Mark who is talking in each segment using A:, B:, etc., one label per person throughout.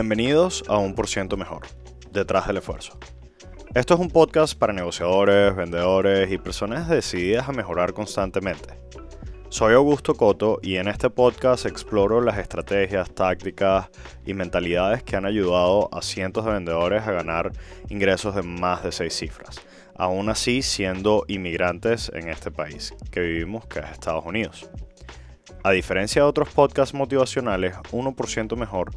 A: Bienvenidos a Un Por Ciento Mejor, detrás del esfuerzo. Esto es un podcast para negociadores, vendedores y personas decididas a mejorar constantemente. Soy Augusto Coto y en este podcast exploro las estrategias, tácticas y mentalidades que han ayudado a cientos de vendedores a ganar ingresos de más de seis cifras, aún así siendo inmigrantes en este país que vivimos, que es Estados Unidos. A diferencia de otros podcasts motivacionales, 1% mejor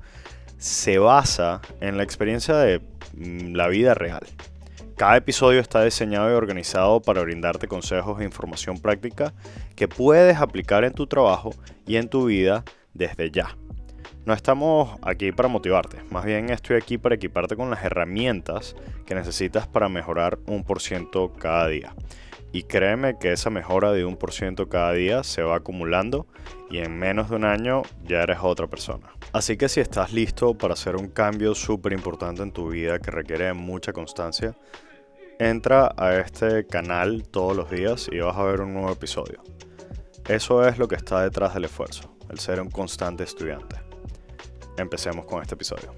A: se basa en la experiencia de mm, la vida real. Cada episodio está diseñado y organizado para brindarte consejos e información práctica que puedes aplicar en tu trabajo y en tu vida desde ya. No estamos aquí para motivarte, más bien estoy aquí para equiparte con las herramientas que necesitas para mejorar un por ciento cada día. Y créeme que esa mejora de un por ciento cada día se va acumulando y en menos de un año ya eres otra persona. Así que si estás listo para hacer un cambio súper importante en tu vida que requiere mucha constancia, entra a este canal todos los días y vas a ver un nuevo episodio. Eso es lo que está detrás del esfuerzo, el ser un constante estudiante. Empecemos con este episodio.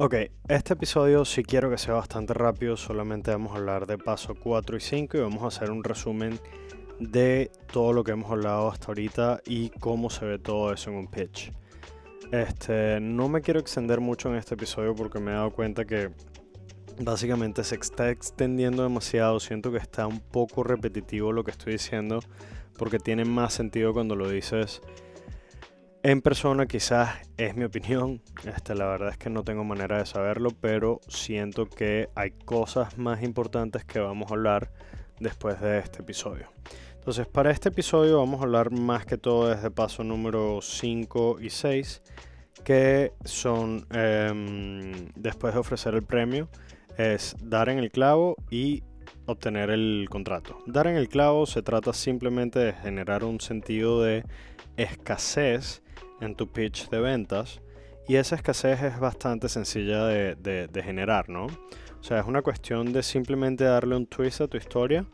A: Ok, este episodio sí quiero que sea bastante rápido, solamente vamos a hablar de paso 4 y 5 y vamos a hacer un resumen de todo lo que hemos hablado hasta ahorita y cómo se ve todo eso en un pitch. Este, no me quiero extender mucho en este episodio porque me he dado cuenta que básicamente se está extendiendo demasiado, siento que está un poco repetitivo lo que estoy diciendo porque tiene más sentido cuando lo dices en persona quizás es mi opinión, este, la verdad es que no tengo manera de saberlo, pero siento que hay cosas más importantes que vamos a hablar después de este episodio. Entonces, para este episodio vamos a hablar más que todo desde paso número 5 y 6, que son, em, después de ofrecer el premio, es dar en el clavo y obtener el contrato. Dar en el clavo se trata simplemente de generar un sentido de escasez en tu pitch de ventas y esa escasez es bastante sencilla de, generar, ¿no? O sea, es una cuestión de simplemente darle un twist a tu historia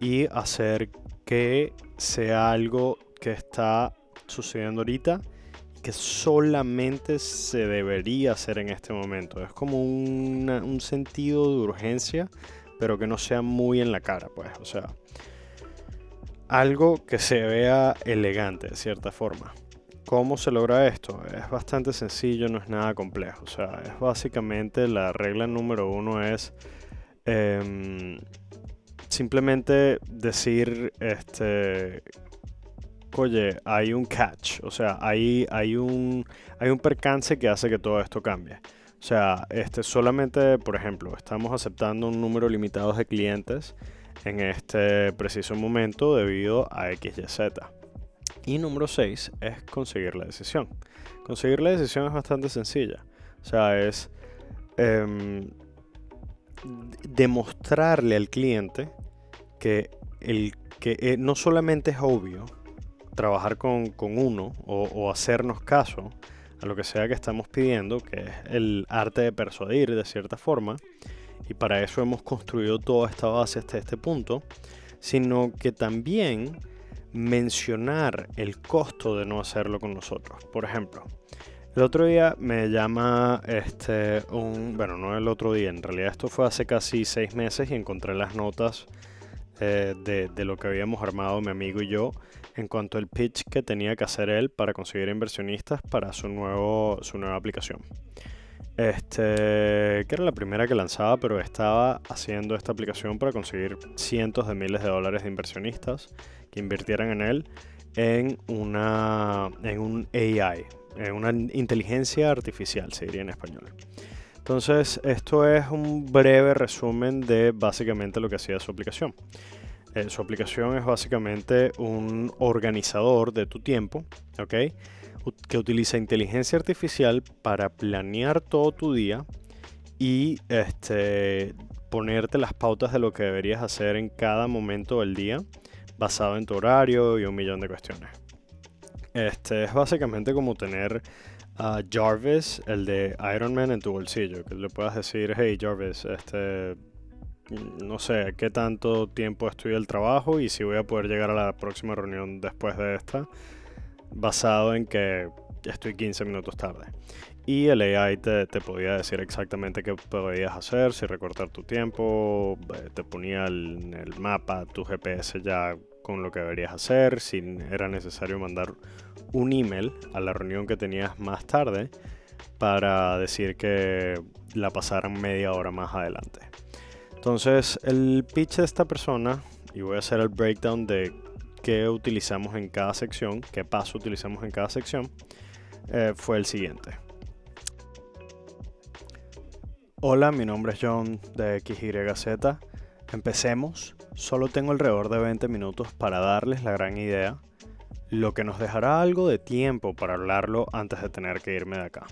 A: y hacer que sea algo que está sucediendo ahorita que solamente se debería hacer en este momento. Es como un sentido de urgencia, pero que no sea muy en la cara, pues. O sea, algo que se vea elegante de cierta forma. ¿Cómo se logra esto? Es bastante sencillo, no es nada complejo. O sea, es básicamente la regla número uno es em, simplemente decir, este, oye, hay un catch, o sea, hay, hay, un, hay un percance que hace que todo esto cambie. O sea, este, solamente, por ejemplo, estamos aceptando un número limitado de clientes en este preciso momento debido a XYZ. Y número 6 es conseguir la decisión. Conseguir la decisión es bastante sencilla. O sea, es em, demostrarle al cliente que, el, que eh, no solamente es obvio trabajar con, uno o, o, hacernos caso a lo que sea que estamos pidiendo, que es el arte de persuadir de cierta forma, y para eso hemos construido toda esta base hasta este punto, sino que también mencionar el costo de no hacerlo con nosotros. Por ejemplo, el otro día me llama este un, bueno, no el otro día, en realidad esto fue hace casi seis meses y encontré las notas eh, de, de, lo que habíamos armado mi amigo y yo en cuanto al pitch que tenía que hacer él para conseguir inversionistas para su, nuevo, su nueva aplicación. Este, que era la primera que lanzaba, pero estaba haciendo esta aplicación para conseguir cientos de miles de dólares de inversionistas que invirtieran en él en, una, en un AI, en una inteligencia artificial, se diría en español. Entonces, esto es un breve resumen de básicamente lo que hacía su aplicación. Eh, su aplicación es básicamente un organizador de tu tiempo, ¿ok? que utiliza inteligencia artificial para planear todo tu día y este, ponerte las pautas de lo que deberías hacer en cada momento del día basado en tu horario y un millón de cuestiones. Este es básicamente como tener a Jarvis, el de Iron Man, en tu bolsillo, que le puedas decir, hey Jarvis, este, no sé qué tanto tiempo estoy el trabajo y si voy a poder llegar a la próxima reunión después de esta basado en que estoy 15 minutos tarde. Y el AI te, podía decir exactamente qué podías hacer, si recortar tu tiempo, eh, te ponía en el mapa tu GPS ya con lo que deberías hacer, si era necesario mandar un email a la reunión que tenías más tarde para decir que la pasaran media hora más adelante. Entonces el pitch de esta persona, y voy a hacer el breakdown de que utilizamos en cada sección, qué paso utilizamos en cada sección, eh, fue el siguiente. Hola, mi nombre es John de XYZ. Empecemos. Solo tengo alrededor de 20 minutos para darles la gran idea, lo que nos dejará algo de tiempo para hablarlo antes de tener que irme de acá.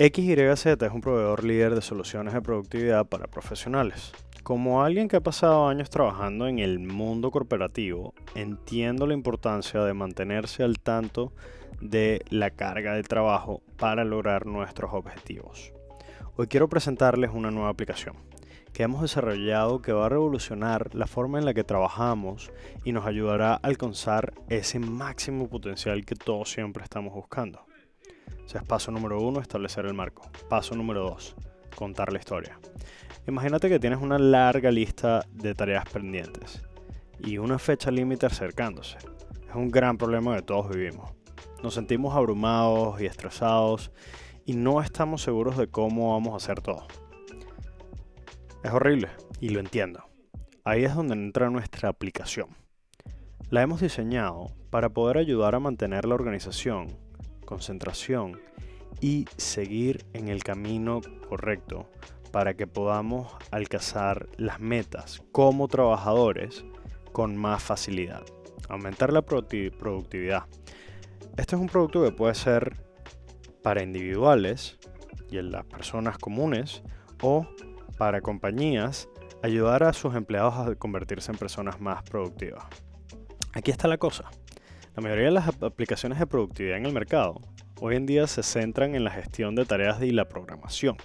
A: XYZ es un proveedor líder de soluciones de productividad para profesionales. Como alguien que ha pasado años trabajando en el mundo corporativo, entiendo la importancia de mantenerse al tanto de la carga de trabajo para lograr nuestros objetivos. Hoy quiero presentarles una nueva aplicación que hemos desarrollado que va a revolucionar la forma en la que trabajamos y nos ayudará a alcanzar ese máximo potencial que todos siempre estamos buscando. O sea, paso número uno, establecer el marco. Paso número dos, contar la historia. Imagínate que tienes una larga lista de tareas pendientes y una fecha límite acercándose. Es un gran problema que todos vivimos. Nos sentimos abrumados y estresados y no estamos seguros de cómo vamos a hacer todo. Es horrible y lo entiendo. Ahí es donde entra nuestra aplicación. La hemos diseñado para poder ayudar a mantener la organización, concentración y seguir en el camino correcto para que podamos alcanzar las metas como trabajadores con más facilidad. Aumentar la productividad. Este es un producto que puede ser para individuales y en las personas comunes o para compañías ayudar a sus empleados a convertirse en personas más productivas. Aquí está la cosa. La mayoría de las aplicaciones de productividad en el mercado hoy en día se centran en la gestión de tareas y la programación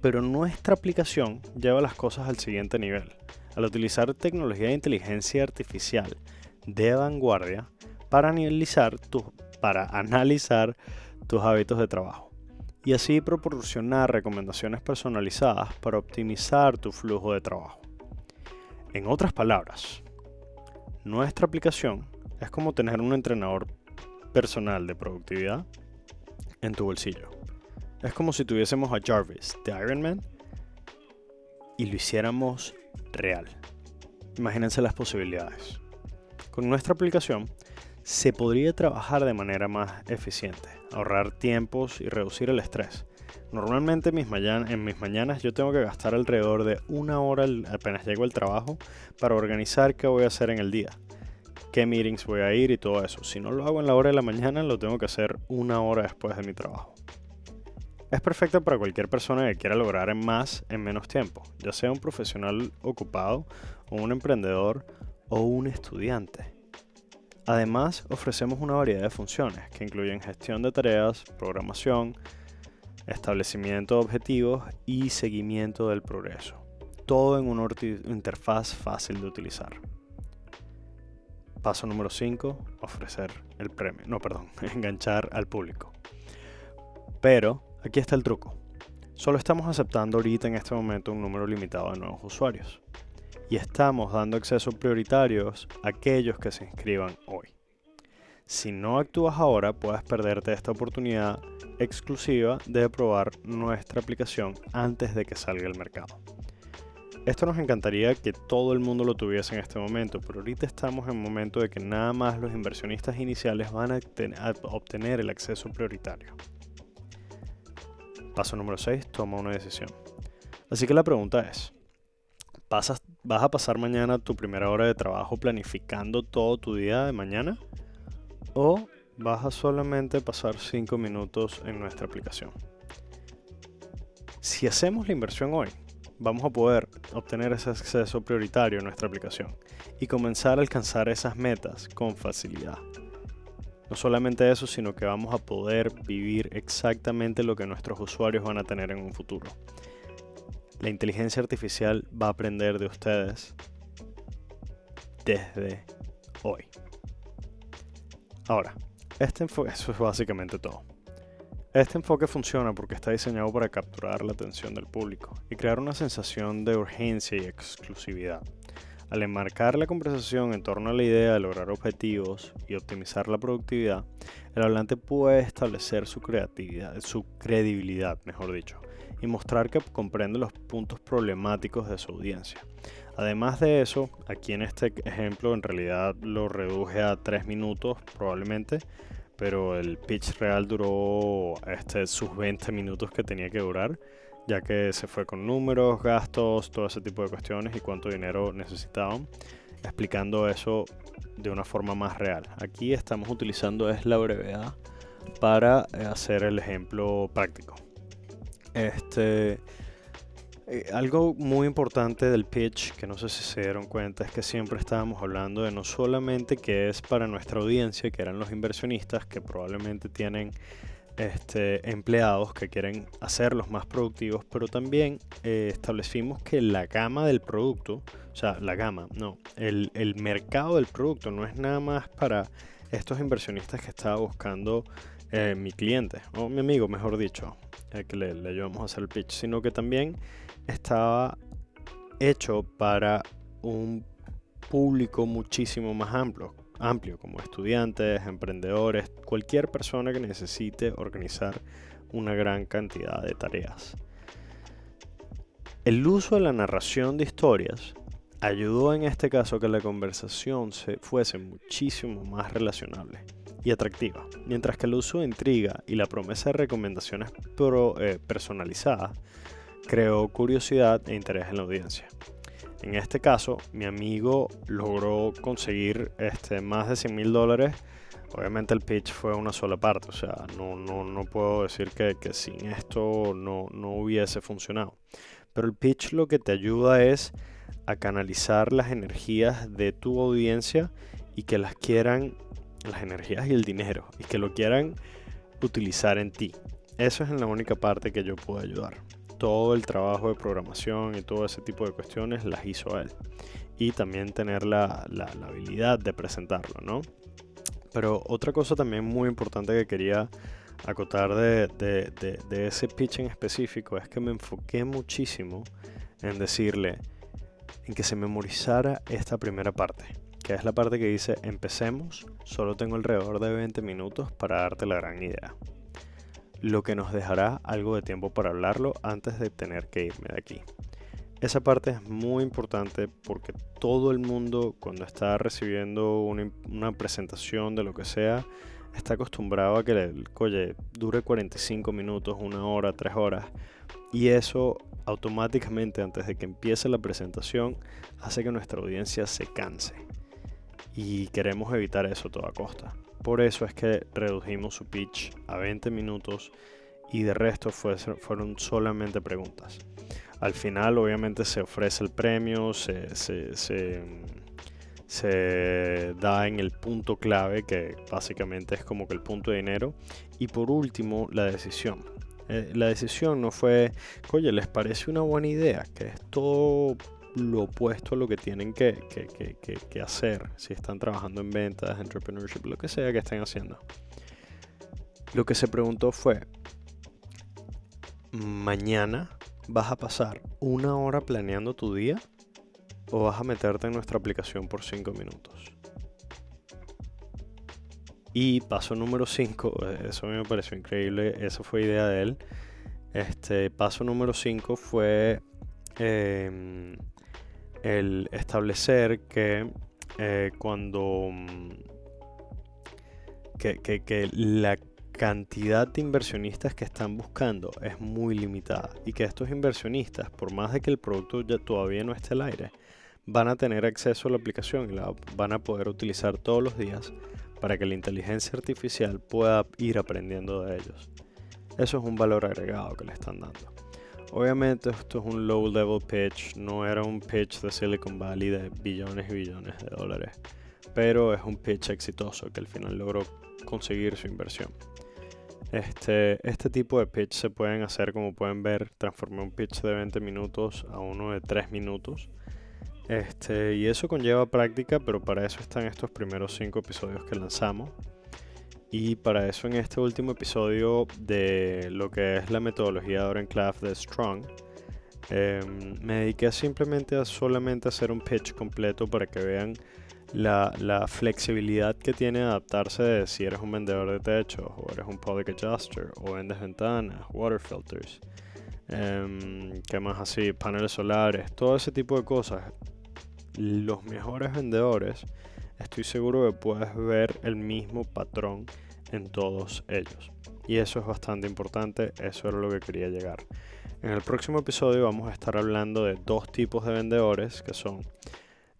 A: pero nuestra aplicación lleva las cosas al siguiente nivel. Al utilizar tecnología de inteligencia artificial de vanguardia para analizar, para analizar tus hábitos de trabajo y así proporcionar recomendaciones personalizadas para optimizar tu flujo de trabajo. En otras palabras, nuestra aplicación es como tener un entrenador personal de productividad en tu bolsillo. Es como si tuviésemos a Jarvis de Iron Man y lo hiciéramos real. Imagínense las posibilidades. Con nuestra aplicación se podría trabajar de manera más eficiente, ahorrar tiempos y reducir el estrés. Normalmente en mis, en mis mañanas yo tengo que gastar alrededor de una hora apenas llego al trabajo para organizar qué voy a hacer en el día, qué meetings voy a ir y todo eso. Si no lo hago en la hora de la mañana, lo tengo que hacer una hora después de mi trabajo. Es perfecta para cualquier persona que quiera lograr más en menos tiempo, ya sea un profesional ocupado un emprendedor o un estudiante. Además, ofrecemos una variedad de funciones que incluyen gestión de tareas, programación, establecimiento de objetivos y seguimiento del progreso. todo en una interfaz fácil de utilizar. Paso número 5, ofrecer el premio. No, perdón, enganchar al público. Pero aquí está el truco. Solo estamos aceptando ahorita en este momento un número limitado de nuevos usuarios. Y estamos dando acceso prioritarios a aquellos que se inscriban hoy. Si no actúas ahora, puedes perderte esta oportunidad exclusiva de probar nuestra aplicación antes de que salga al mercado. Esto nos encantaría que todo el mundo lo tuviese en este momento, pero ahorita estamos en un momento de que nada más los inversionistas iniciales van a, obtener el acceso prioritario. Paso número 6, toma una decisión. Así que la pregunta es, ¿vas a pasar mañana tu primera hora de trabajo planificando todo tu día de mañana? ¿O vas a solamente pasar 5 minutos en nuestra aplicación? Si hacemos la inversión hoy, vamos a poder obtener ese acceso prioritario en nuestra aplicación y comenzar a alcanzar esas metas con facilidad. No solamente eso, sino que vamos a poder vivir exactamente lo que nuestros usuarios van a tener en un futuro. La inteligencia artificial va a aprender de ustedes desde hoy. Ahora, este eso es básicamente todo. Este enfoque funciona porque está diseñado para capturar la atención del público y crear una sensación de urgencia y exclusividad. Al enmarcar la conversación en torno a la idea de lograr objetivos y optimizar la productividad, el hablante puede establecer su creatividad, su credibilidad, mejor dicho, y mostrar que comprende los puntos problemáticos de su audiencia. Además de eso, aquí en este ejemplo en realidad lo reduje a 3 minutos probablemente, pero el pitch real duró este, sus 20 minutos que tenía que durar, ya que se fue con números, gastos, todo ese tipo de cuestiones y cuánto dinero necesitaban, explicando eso de una forma más real. Aquí estamos utilizando es la brevedad para eh, hacer el ejemplo práctico. Este, eh, algo muy importante del pitch, que no sé si se dieron cuenta, es que siempre estábamos hablando de no solamente que es para nuestra audiencia, que eran los inversionistas, que probablemente tienen este, empleados que quieren hacerlos más productivos, pero también eh, establecimos que la gama del producto, o sea, la gama, no, el, mercado del producto no es nada más para estos inversionistas que estaba buscando eh, mi cliente, o mi amigo, mejor dicho, que le, le ayudamos a hacer el pitch, sino que también estaba hecho para un público muchísimo más amplio, amplio como estudiantes, emprendedores, cualquier persona que necesite organizar una gran cantidad de tareas. El uso de la narración de historias ayudó en este caso que la conversación se fuese muchísimo más relacionable y atractiva, mientras que el uso de intriga y la promesa de recomendaciones eh, personalizadas creó curiosidad e interés en la audiencia. En este caso, mi amigo logró conseguir este, más de 100 mil dólares. Obviamente el pitch fue una sola parte, o sea, no, no, no puedo decir que, que sin esto no, no hubiese funcionado. Pero el pitch lo que te ayuda es a canalizar las energías de tu audiencia y que las quieran, las energías y el dinero, y que lo quieran utilizar en ti. Eso es la única parte que yo puedo ayudar todo el trabajo de programación y todo ese tipo de cuestiones las hizo él. Y también tener la, habilidad de presentarlo, ¿no? Pero otra cosa también muy importante que quería acotar de, de, ese pitch en específico es que me enfoqué muchísimo en decirle, en que se memorizara esta primera parte, que es la parte que dice, empecemos, solo tengo alrededor de 20 minutos para darte la gran idea lo que nos dejará algo de tiempo para hablarlo antes de tener que irme de aquí. Esa parte es muy importante porque todo el mundo cuando está recibiendo una, presentación de lo que sea, está acostumbrado a que el colle dure 45 minutos, una hora, tres horas. Y eso automáticamente antes de que empiece la presentación hace que nuestra audiencia se canse. Y queremos evitar eso a toda costa. Por eso es que redujimos su pitch a 20 minutos y de resto fueron solamente preguntas. Al final obviamente se ofrece el premio, se, da en el punto clave que básicamente es como que el punto de dinero y por último la decisión. Eh, la decisión no fue, oye, ¿les parece una buena idea? Que es todo lo opuesto a lo que tienen que, que, hacer si están trabajando en ventas, entrepreneurship, lo que sea que estén haciendo. Lo que se preguntó fue, mañana vas a pasar una hora planeando tu día o vas a meterte en nuestra aplicación por 5 minutos. Y paso número 5, eso me pareció increíble, esa fue idea de él. Este paso número 5 fue em, el establecer que eh, cuando mm, que, que, la cantidad de inversionistas que están buscando es muy limitada y que estos inversionistas, por más de que el producto ya todavía no esté al aire, van a tener acceso a la aplicación y la van a poder utilizar todos los días para que la inteligencia artificial pueda ir aprendiendo de ellos. Eso es un valor agregado que le están dando. Obviamente esto es un low level pitch, no era un pitch de Silicon Valley de billones y billones de dólares, pero es un pitch exitoso que al final logró conseguir su inversión. Este, este tipo de pitch se pueden hacer, como pueden ver, transformé un pitch de 20 minutos a uno de 3 minutos. Este, y eso conlleva práctica, pero para eso están estos primeros 5 episodios que lanzamos. Y para eso en este último episodio de lo que es la metodología de Claff de Strong, em, me dediqué simplemente a solamente hacer un pitch completo para que vean la, flexibilidad que tiene adaptarse de si eres un vendedor de techos o eres un public adjuster o vendes ventanas, water filters, eh, ¿qué más así? Paneles solares, todo ese tipo de cosas. Los mejores vendedores, estoy seguro que puedes ver el mismo patrón en todos ellos. Y eso es bastante importante, eso era lo que quería llegar. En el próximo episodio vamos a estar hablando de dos tipos de vendedores que son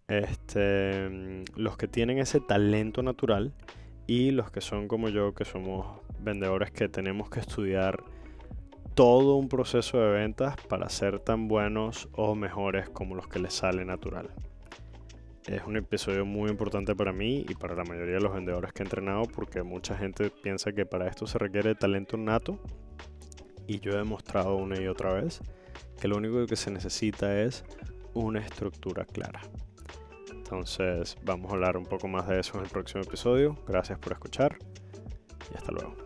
A: este, los que tienen ese talento natural y los que son como yo, que somos vendedores que tenemos que estudiar todo un proceso de ventas para ser tan buenos o mejores como los que les sale natural. Es un episodio muy importante para mí y para la mayoría de los vendedores que he entrenado porque mucha gente piensa que para esto se requiere talento nato y yo he demostrado una y otra vez que lo único que se necesita es una estructura clara. Entonces vamos a hablar un poco más de eso en el próximo episodio. Gracias por escuchar y hasta luego.